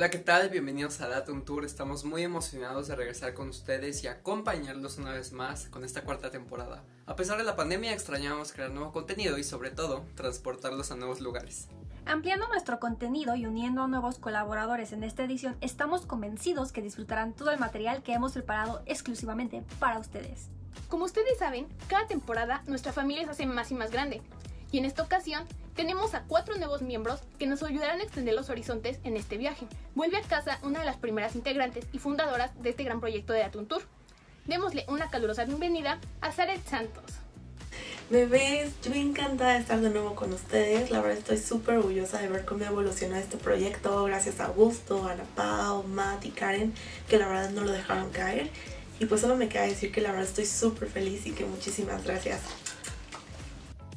Hola, ¿qué tal? Bienvenidos a Datum Tour. Estamos muy emocionados de regresar con ustedes y acompañarlos una vez más con esta cuarta temporada. A pesar de la pandemia, extrañamos crear nuevo contenido y sobre todo, transportarlos a nuevos lugares. Ampliando nuestro contenido y uniendo a nuevos colaboradores en esta edición, estamos convencidos que disfrutarán todo el material que hemos preparado exclusivamente para ustedes. Como ustedes saben, cada temporada nuestra familia se hace más y más grande. Y en esta ocasión tenemos a cuatro nuevos miembros que nos ayudarán a extender los horizontes en este viaje. Vuelve a casa una de las primeras integrantes y fundadoras de este gran proyecto de Atun Tour. Démosle una calurosa bienvenida a Zaret Santos. Bebés, yo encantada de estar de nuevo con ustedes. La verdad estoy súper orgullosa de ver cómo evoluciona este proyecto. Gracias a Augusto, Ana Pau, Matt y Karen, que la verdad no lo dejaron caer. Y pues solo me queda decir que la verdad estoy súper feliz y que muchísimas gracias.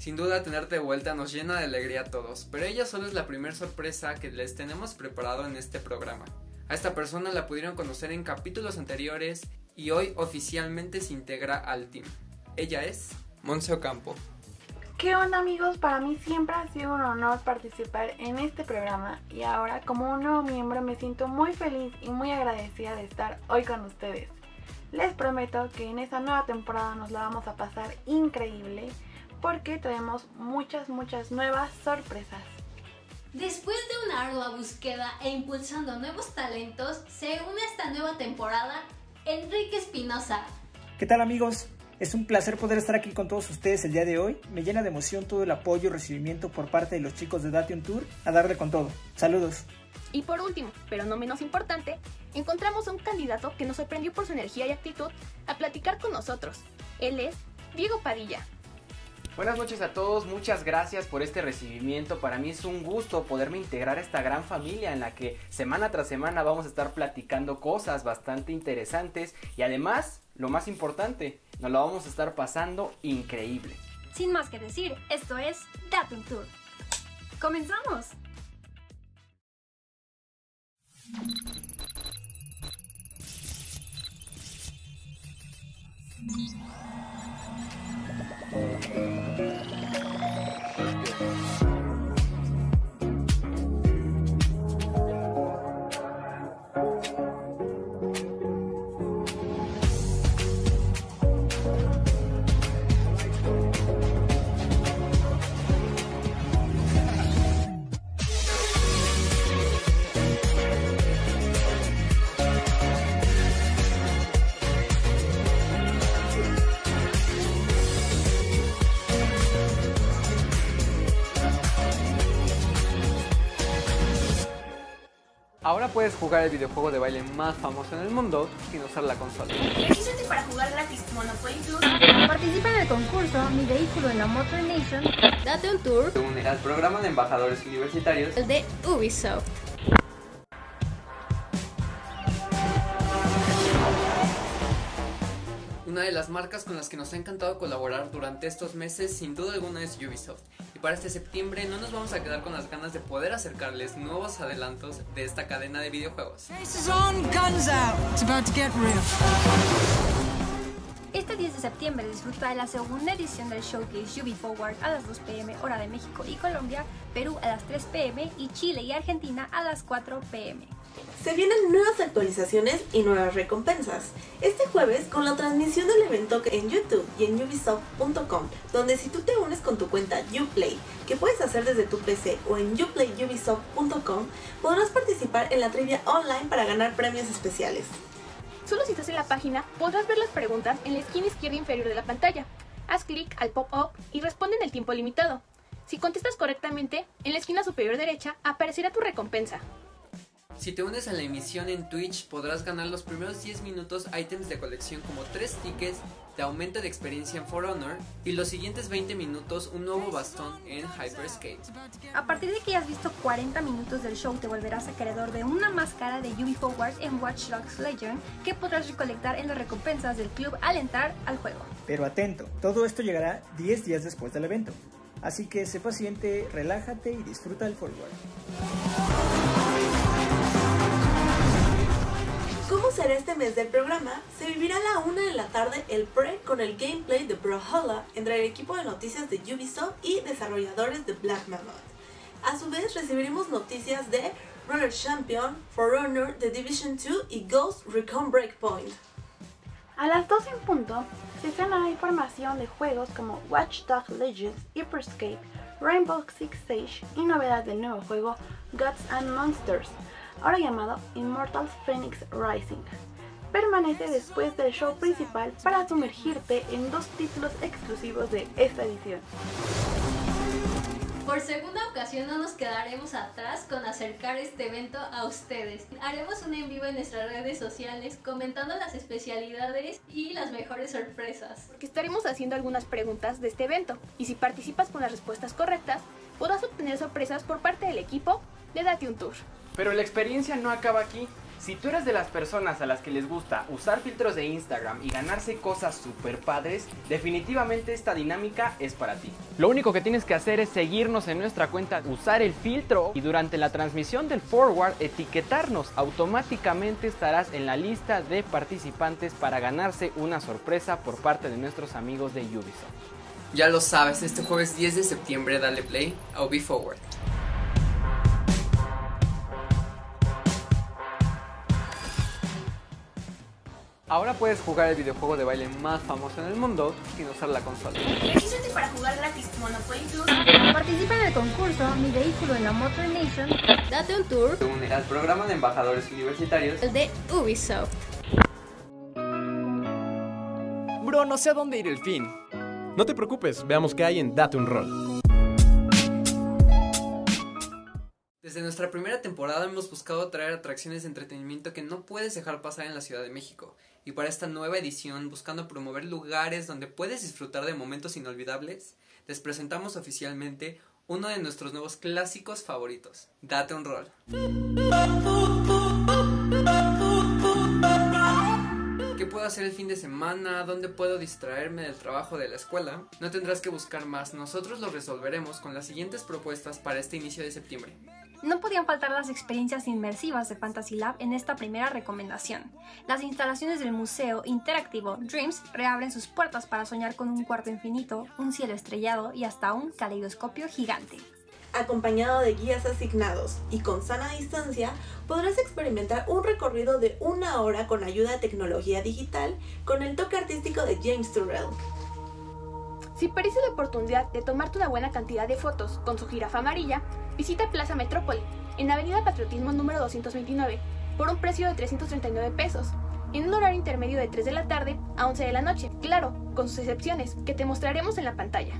Sin duda tenerte de vuelta nos llena de alegría a todos, pero ella solo es la primera sorpresa que les tenemos preparado en este programa. A esta persona la pudieron conocer en capítulos anteriores y hoy oficialmente se integra al team. Ella es Monse Ocampo. ¿Qué onda amigos? Para mí siempre ha sido un honor participar en este programa y ahora como un nuevo miembro me siento muy feliz y muy agradecida de estar hoy con ustedes. Les prometo que en esta nueva temporada nos la vamos a pasar increíble porque tenemos muchas, muchas nuevas sorpresas. Después de una ardua búsqueda e impulsando nuevos talentos, se une a esta nueva temporada Enrique Espinosa. ¿Qué tal amigos? Es un placer poder estar aquí con todos ustedes el día de hoy. Me llena de emoción todo el apoyo y recibimiento por parte de los chicos de Dation Tour a darle con todo. Saludos. Y por último, pero no menos importante, encontramos a un candidato que nos sorprendió por su energía y actitud a platicar con nosotros. Él es Diego Padilla, Buenas noches a todos, muchas gracias por este recibimiento. Para mí es un gusto poderme integrar a esta gran familia en la que semana tras semana vamos a estar platicando cosas bastante interesantes y además, lo más importante, nos lo vamos a estar pasando increíble. Sin más que decir, esto es Datum Tour. ¡Comenzamos! Ahora puedes jugar el videojuego de baile más famoso en el mundo sin usar la consola. Regístrate para jugar gratis Monopoly Tour. Participa en el concurso Mi vehículo en la Motor Nation. Date un tour Se une al programa de embajadores universitarios el de Ubisoft. Una de las marcas con las que nos ha encantado colaborar durante estos meses sin duda alguna es Ubisoft. Para este septiembre no nos vamos a quedar con las ganas de poder acercarles nuevos adelantos de esta cadena de videojuegos. Faces on, guns out. It's about to get real. Este 10 de septiembre disfruta de la segunda edición del showcase Ubi Forward a las 2 pm hora de México y Colombia, Perú a las 3 pm y Chile y Argentina a las 4 pm. Se vienen nuevas actualizaciones y nuevas recompensas. Este jueves con la transmisión del evento en YouTube y en ubisoft.com, donde si tú te unes con tu cuenta Uplay, que puedes hacer desde tu PC o en uplayubisoft.com, podrás participar en la trivia online para ganar premios especiales. Solo si estás en la página podrás ver las preguntas en la esquina izquierda inferior de la pantalla. Haz clic al pop-up y responde en el tiempo limitado. Si contestas correctamente, en la esquina superior derecha aparecerá tu recompensa. Si te unes a la emisión en Twitch podrás ganar los primeros 10 minutos ítems de colección como 3 tickets de aumento de experiencia en For Honor y los siguientes 20 minutos un nuevo bastón en Hyperscape. A partir de que hayas visto 40 minutos del show te volverás acreedor de una máscara de Ubi Forward en Watch Dogs Legion que podrás recolectar en las recompensas del club al entrar al juego. Pero atento, todo esto llegará 10 días después del evento. Así que sé paciente, relájate y disfruta del forward. Este mes del programa? Se vivirá a la una de la tarde el pre con el gameplay de Brawlhalla entre el equipo de noticias de Ubisoft y desarrolladores de Black Mammoth. A su vez recibiremos noticias de Roller Champion, For Honor, The Division 2 y Ghost Recon Breakpoint. A las 12 en punto se estrenará información de juegos como Watch Dogs Legends, Hyperscape, Rainbow Six Siege y novedad del nuevo juego Gods and Monsters, ahora llamado Immortals Phoenix Rising. Permanece después del show principal para sumergirte en dos títulos exclusivos de esta edición. Por segunda ocasión no nos quedaremos atrás con acercar este evento a ustedes. Haremos un en vivo en nuestras redes sociales comentando las especialidades y las mejores sorpresas. Porque estaremos haciendo algunas preguntas de este evento y si participas con las respuestas correctas, podrás obtener sorpresas por parte del equipo de Date un Tour. Pero la experiencia no acaba aquí. Si tú eres de las personas a las que les gusta usar filtros de Instagram y ganarse cosas super padres, definitivamente esta dinámica es para ti. Lo único que tienes que hacer es seguirnos en nuestra cuenta, usar el filtro y durante la transmisión del forward etiquetarnos. Automáticamente estarás en la lista de participantes para ganarse una sorpresa por parte de nuestros amigos de Ubisoft. Ya lo sabes, este jueves 10 de septiembre dale play a Forward. Ahora puedes jugar el videojuego de baile más famoso en el mundo sin usar la consola. Regístrate para jugar gratis Monopoly Plus. Participa en el concurso Mi Vehículo en la Motor Nation. Date un tour Se une al programa de embajadores universitarios. de Ubisoft. Bro, no sé a dónde ir el fin. No te preocupes, veamos qué hay en Date un Rol. Desde nuestra primera temporada hemos buscado traer atracciones de entretenimiento que no puedes dejar pasar en la Ciudad de México. Y para esta nueva edición, buscando promover lugares donde puedes disfrutar de momentos inolvidables, les presentamos oficialmente uno de nuestros nuevos clásicos favoritos, Date un rol. ¿Qué puedo hacer el fin de semana? ¿Dónde puedo distraerme del trabajo de la escuela? No tendrás que buscar más, nosotros lo resolveremos con las siguientes propuestas para este inicio de septiembre. No podían faltar las experiencias inmersivas de Fantasy Lab en esta primera recomendación. Las instalaciones del museo interactivo Dreams reabren sus puertas para soñar con un cuarto infinito, un cielo estrellado y hasta un caleidoscopio gigante. Acompañado de guías asignados y con sana distancia, podrás experimentar un recorrido de una hora con ayuda de tecnología digital con el toque artístico de James Turrell. Si parece la oportunidad de tomarte una buena cantidad de fotos con su jirafa amarilla, visita Plaza Metrópoli, en Avenida Patriotismo número 229, por un precio de 339 pesos, en un horario intermedio de 3 de la tarde a 11 de la noche, claro, con sus excepciones, que te mostraremos en la pantalla.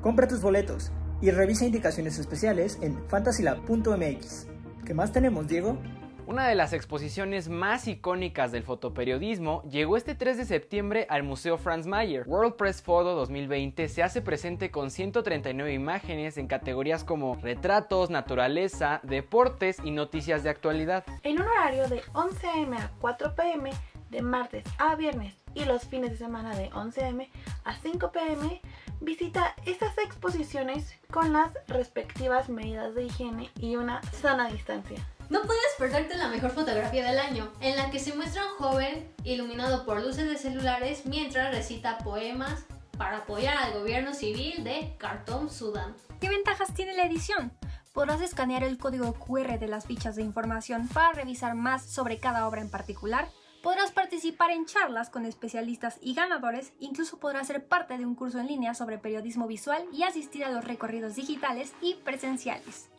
Compra tus boletos y revisa indicaciones especiales en fantasylab.mx. ¿Qué más tenemos, Diego? Una de las exposiciones más icónicas del fotoperiodismo llegó este 3 de septiembre al Museo Franz Mayer. World Press Photo 2020 se hace presente con 139 imágenes en categorías como retratos, naturaleza, deportes y noticias de actualidad. En un horario de 11 am a 4 pm, de martes a viernes y los fines de semana de 11 am a 5 pm, visita estas exposiciones con las respectivas medidas de higiene y una sana distancia. No puedes perderte la mejor fotografía del año, en la que se muestra un joven iluminado por luces de celulares mientras recita poemas para apoyar al gobierno civil de Khartoum, Sudán. ¿Qué ventajas tiene la edición? Podrás escanear el código QR de las fichas de información para revisar más sobre cada obra en particular. Podrás participar en charlas con especialistas y ganadores, incluso podrás ser parte de un curso en línea sobre periodismo visual y asistir a los recorridos digitales y presenciales.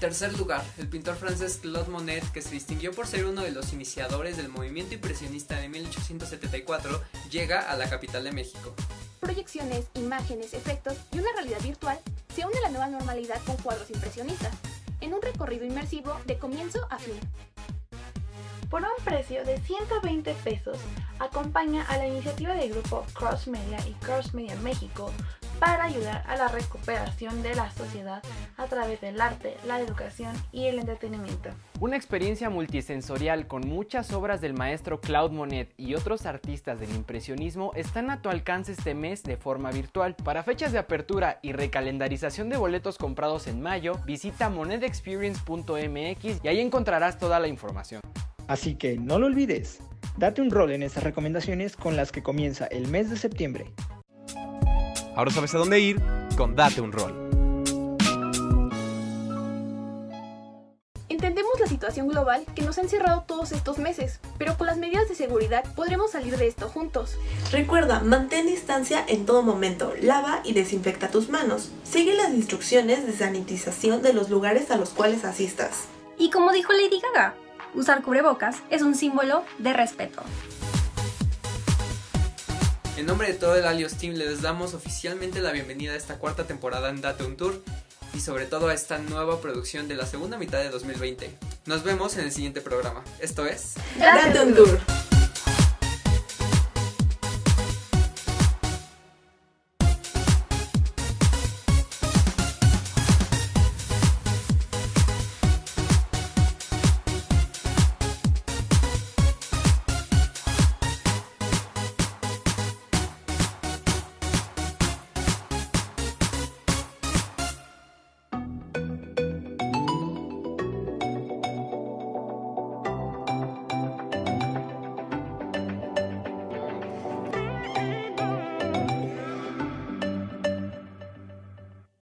Tercer lugar, el pintor francés Claude Monet, que se distinguió por ser uno de los iniciadores del movimiento impresionista de 1874, llega a la capital de México. Proyecciones, imágenes, efectos y una realidad virtual se une a la nueva normalidad con cuadros impresionistas, en un recorrido inmersivo de comienzo a fin. Por un precio de 120 pesos, acompaña a la iniciativa del grupo Cross Media y Cross Media México para ayudar a la recuperación de la sociedad a través del arte, la educación y el entretenimiento. Una experiencia multisensorial con muchas obras del maestro Claude Monet y otros artistas del impresionismo están a tu alcance este mes de forma virtual. Para fechas de apertura y recalendarización de boletos comprados en mayo, visita monetexperience.mx y ahí encontrarás toda la información. Así que no lo olvides. Date un rol en estas recomendaciones con las que comienza el mes de septiembre. Ahora sabes a dónde ir con Date un Rol. Entendemos la situación global que nos ha encerrado todos estos meses, pero con las medidas de seguridad podremos salir de esto juntos. Recuerda, mantén distancia en todo momento, lava y desinfecta tus manos. Sigue las instrucciones de sanitización de los lugares a los cuales asistas. Y como dijo Lady Gaga, usar cubrebocas es un símbolo de respeto. En nombre de todo el Alios Team les damos oficialmente la bienvenida a esta cuarta temporada en Date un Tour y sobre todo a esta nueva producción de la segunda mitad de 2020. Nos vemos en el siguiente programa. Esto es Date un tour.